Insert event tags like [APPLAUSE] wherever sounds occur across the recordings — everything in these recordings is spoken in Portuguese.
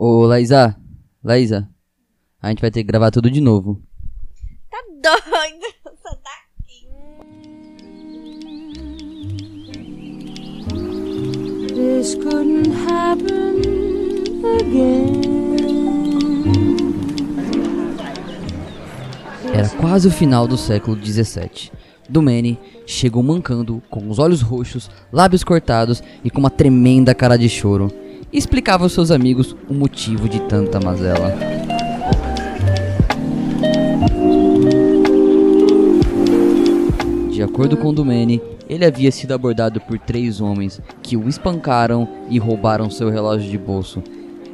Ô, Laísa, Laísa, a gente vai ter que gravar tudo de novo. Tá doido? [LAUGHS] Sai daqui. This couldn't happen again. Era quase o final do século 17. Domene chegou mancando, com os olhos roxos, lábios cortados e com uma tremenda cara de choro. Explicava aos seus amigos o motivo de tanta mazela. De acordo com Domene, ele havia sido abordado por três homens que o espancaram e roubaram seu relógio de bolso.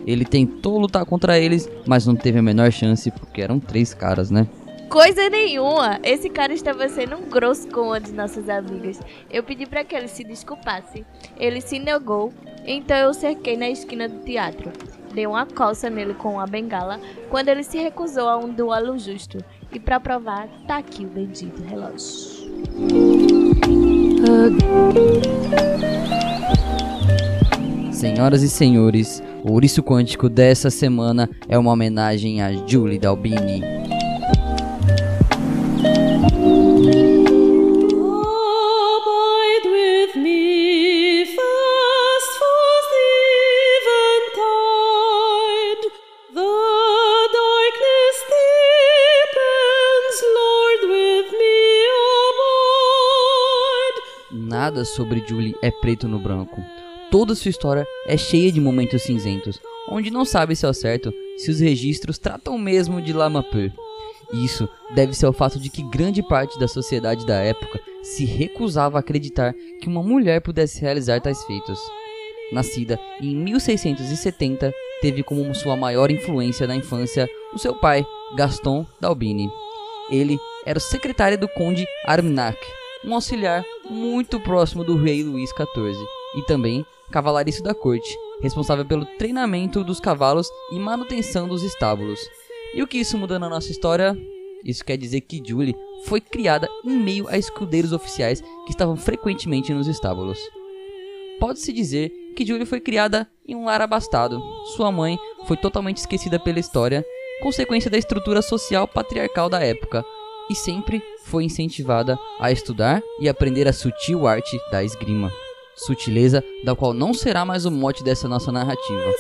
Ele tentou lutar contra eles, mas não teve a menor chance porque eram três caras, né? Coisa nenhuma. Esse cara estava sendo um grosso com uma de nossas amigas. Eu pedi para que ele se desculpasse. Ele se negou, então eu cerquei na esquina do teatro. Dei uma coça nele com uma bengala quando ele se recusou a um duelo justo. E para provar, tá aqui o bendito relógio. Senhoras e senhores, o Ouriço Quântico dessa semana é uma homenagem a Julie Dalbini. Nada sobre Julie é preto no branco. Toda sua história é cheia de momentos cinzentos, onde não sabe se ao certo se os registros tratam mesmo de Lama Peu. Isso deve ser ao fato de que grande parte da sociedade da época se recusava a acreditar que uma mulher pudesse realizar tais feitos. Nascida em 1670, teve como sua maior influência na infância o seu pai, Gaston d'Albini. Ele era o secretário do conde Armagnac, um auxiliar muito próximo do rei Luís XIV, e também cavalariço da corte, responsável pelo treinamento dos cavalos e manutenção dos estábulos. E o que isso muda na nossa história? Isso quer dizer que Julie foi criada em meio a escudeiros oficiais que estavam frequentemente nos estábulos. Pode-se dizer que Julie foi criada em um lar abastado. Sua mãe foi totalmente esquecida pela história, consequência da estrutura social patriarcal da época, e sempre foi incentivada a estudar e aprender a sutil arte da esgrima. Sutileza da qual não será mais o mote dessa nossa narrativa.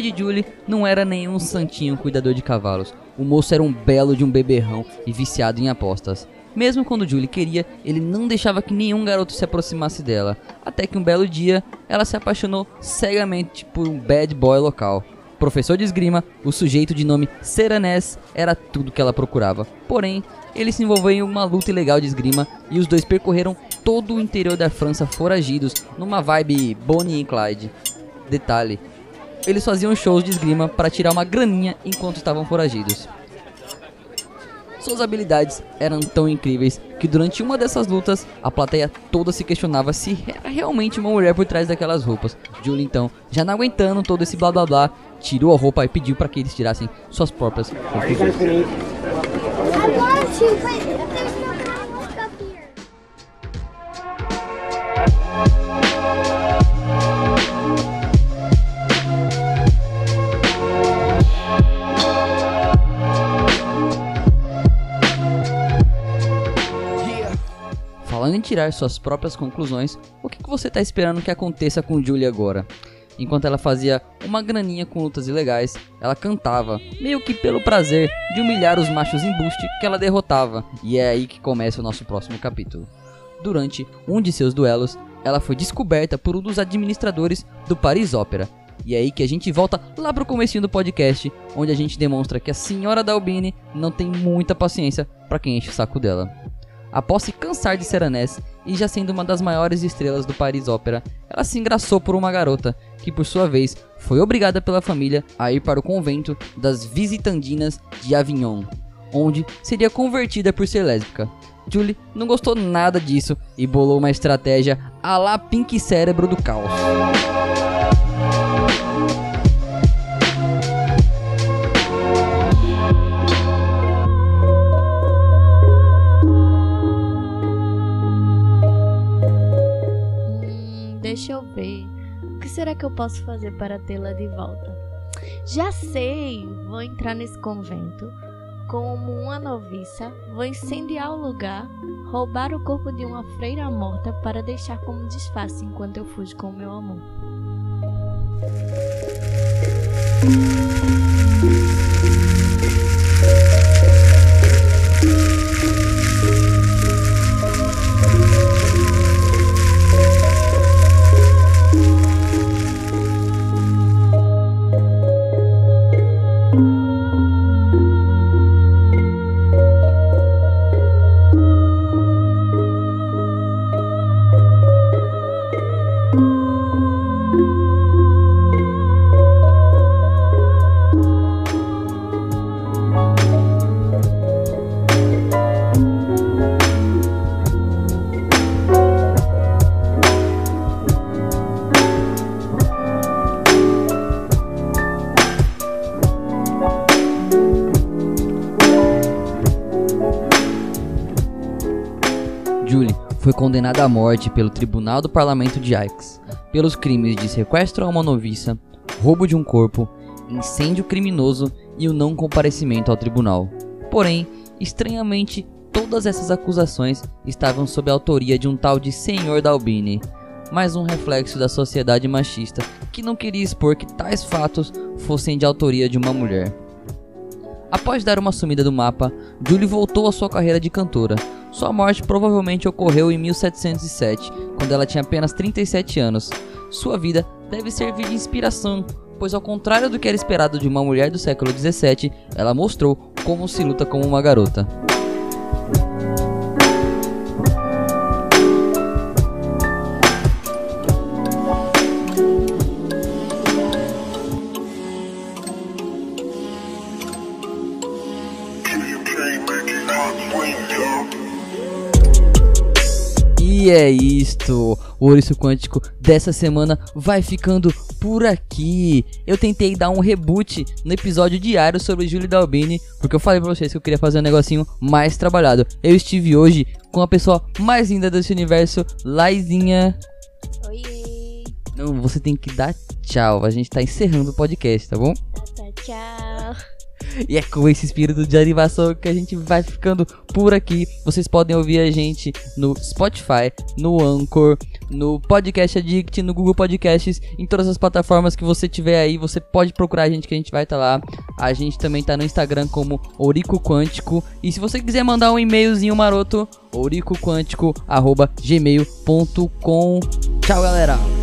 De Julie não era nenhum santinho cuidador de cavalos. O moço era um belo de um beberrão e viciado em apostas. Mesmo quando Julie queria, ele não deixava que nenhum garoto se aproximasse dela. Até que um belo dia, ela se apaixonou cegamente por um bad boy local. Professor de esgrima, o sujeito de nome Seranés era tudo que ela procurava. Porém, ele se envolveu em uma luta ilegal de esgrima e os dois percorreram todo o interior da França foragidos, numa vibe Bonnie e Clyde. Detalhe, eles faziam shows de esgrima para tirar uma graninha enquanto estavam foragidos. Suas habilidades eram tão incríveis que durante uma dessas lutas a plateia toda se questionava se era realmente uma mulher por trás daquelas roupas. Julie então, já não aguentando todo esse blá blá blá, tirou a roupa e pediu para que eles tirassem suas próprias conclusões. Falando em tirar suas próprias conclusões, o que que você tá esperando que aconteça com Julie agora? Enquanto ela fazia uma graninha com lutas ilegais, ela cantava, meio que pelo prazer de humilhar os machos embuste que ela derrotava. E é aí que começa o nosso próximo capítulo. Durante um de seus duelos, ela foi descoberta por um dos administradores do Paris Opera. E é aí que a gente volta lá pro comecinho do podcast, onde a gente demonstra que a senhora Dalbini não tem muita paciência para quem enche o saco dela. Após se cansar de Seranés e já sendo uma das maiores estrelas do Paris Opera, ela se engraçou por uma garota, que por sua vez foi obrigada pela família a ir para o convento das Visitandinas de Avignon, onde seria convertida por ser lésbica. Julie não gostou nada disso e bolou uma estratégia a la Pink Cérebro do Caos. O que será que eu posso fazer para tê-la de volta? Já sei! Vou entrar nesse convento como uma noviça, vou incendiar o lugar, roubar o corpo de uma freira morta para deixar como disfarce enquanto eu fujo com o meu amor. Julie foi condenada à morte pelo Tribunal do Parlamento de Aix pelos crimes de sequestro a uma noviça, roubo de um corpo, incêndio criminoso e o não comparecimento ao tribunal. Porém, estranhamente, todas essas acusações estavam sob a autoria de um tal de Senhor Dalbini, mais um reflexo da sociedade machista que não queria expor que tais fatos fossem de autoria de uma mulher. Após dar uma sumida do mapa, Julie voltou à sua carreira de cantora. Sua morte provavelmente ocorreu em 1707, quando ela tinha apenas 37 anos. Sua vida deve servir de inspiração, pois ao contrário do que era esperado de uma mulher do século 17, ela mostrou como se luta como uma garota. É isto. O Ouriço Quântico dessa semana vai ficando por aqui. Eu tentei dar um reboot no episódio diário sobre Julie Dalbini, porque eu falei pra vocês que eu queria fazer um negocinho mais trabalhado. Eu estive hoje com a pessoa mais linda desse universo, Laizinha. Oi! Não, você tem que dar tchau. A gente tá encerrando o podcast, tá bom? Tá, tchau! E é com esse espírito de animação que a gente vai ficando por aqui. Vocês podem ouvir a gente no Spotify, no Anchor, no Podcast Addict, no Google Podcasts, em todas as plataformas que você tiver aí, você pode procurar a gente que a gente vai estar lá. A gente também tá no Instagram como Ourico Quântico. E se você quiser mandar um e-mailzinho maroto, ouricoquântico@gmail.com. Tchau, galera.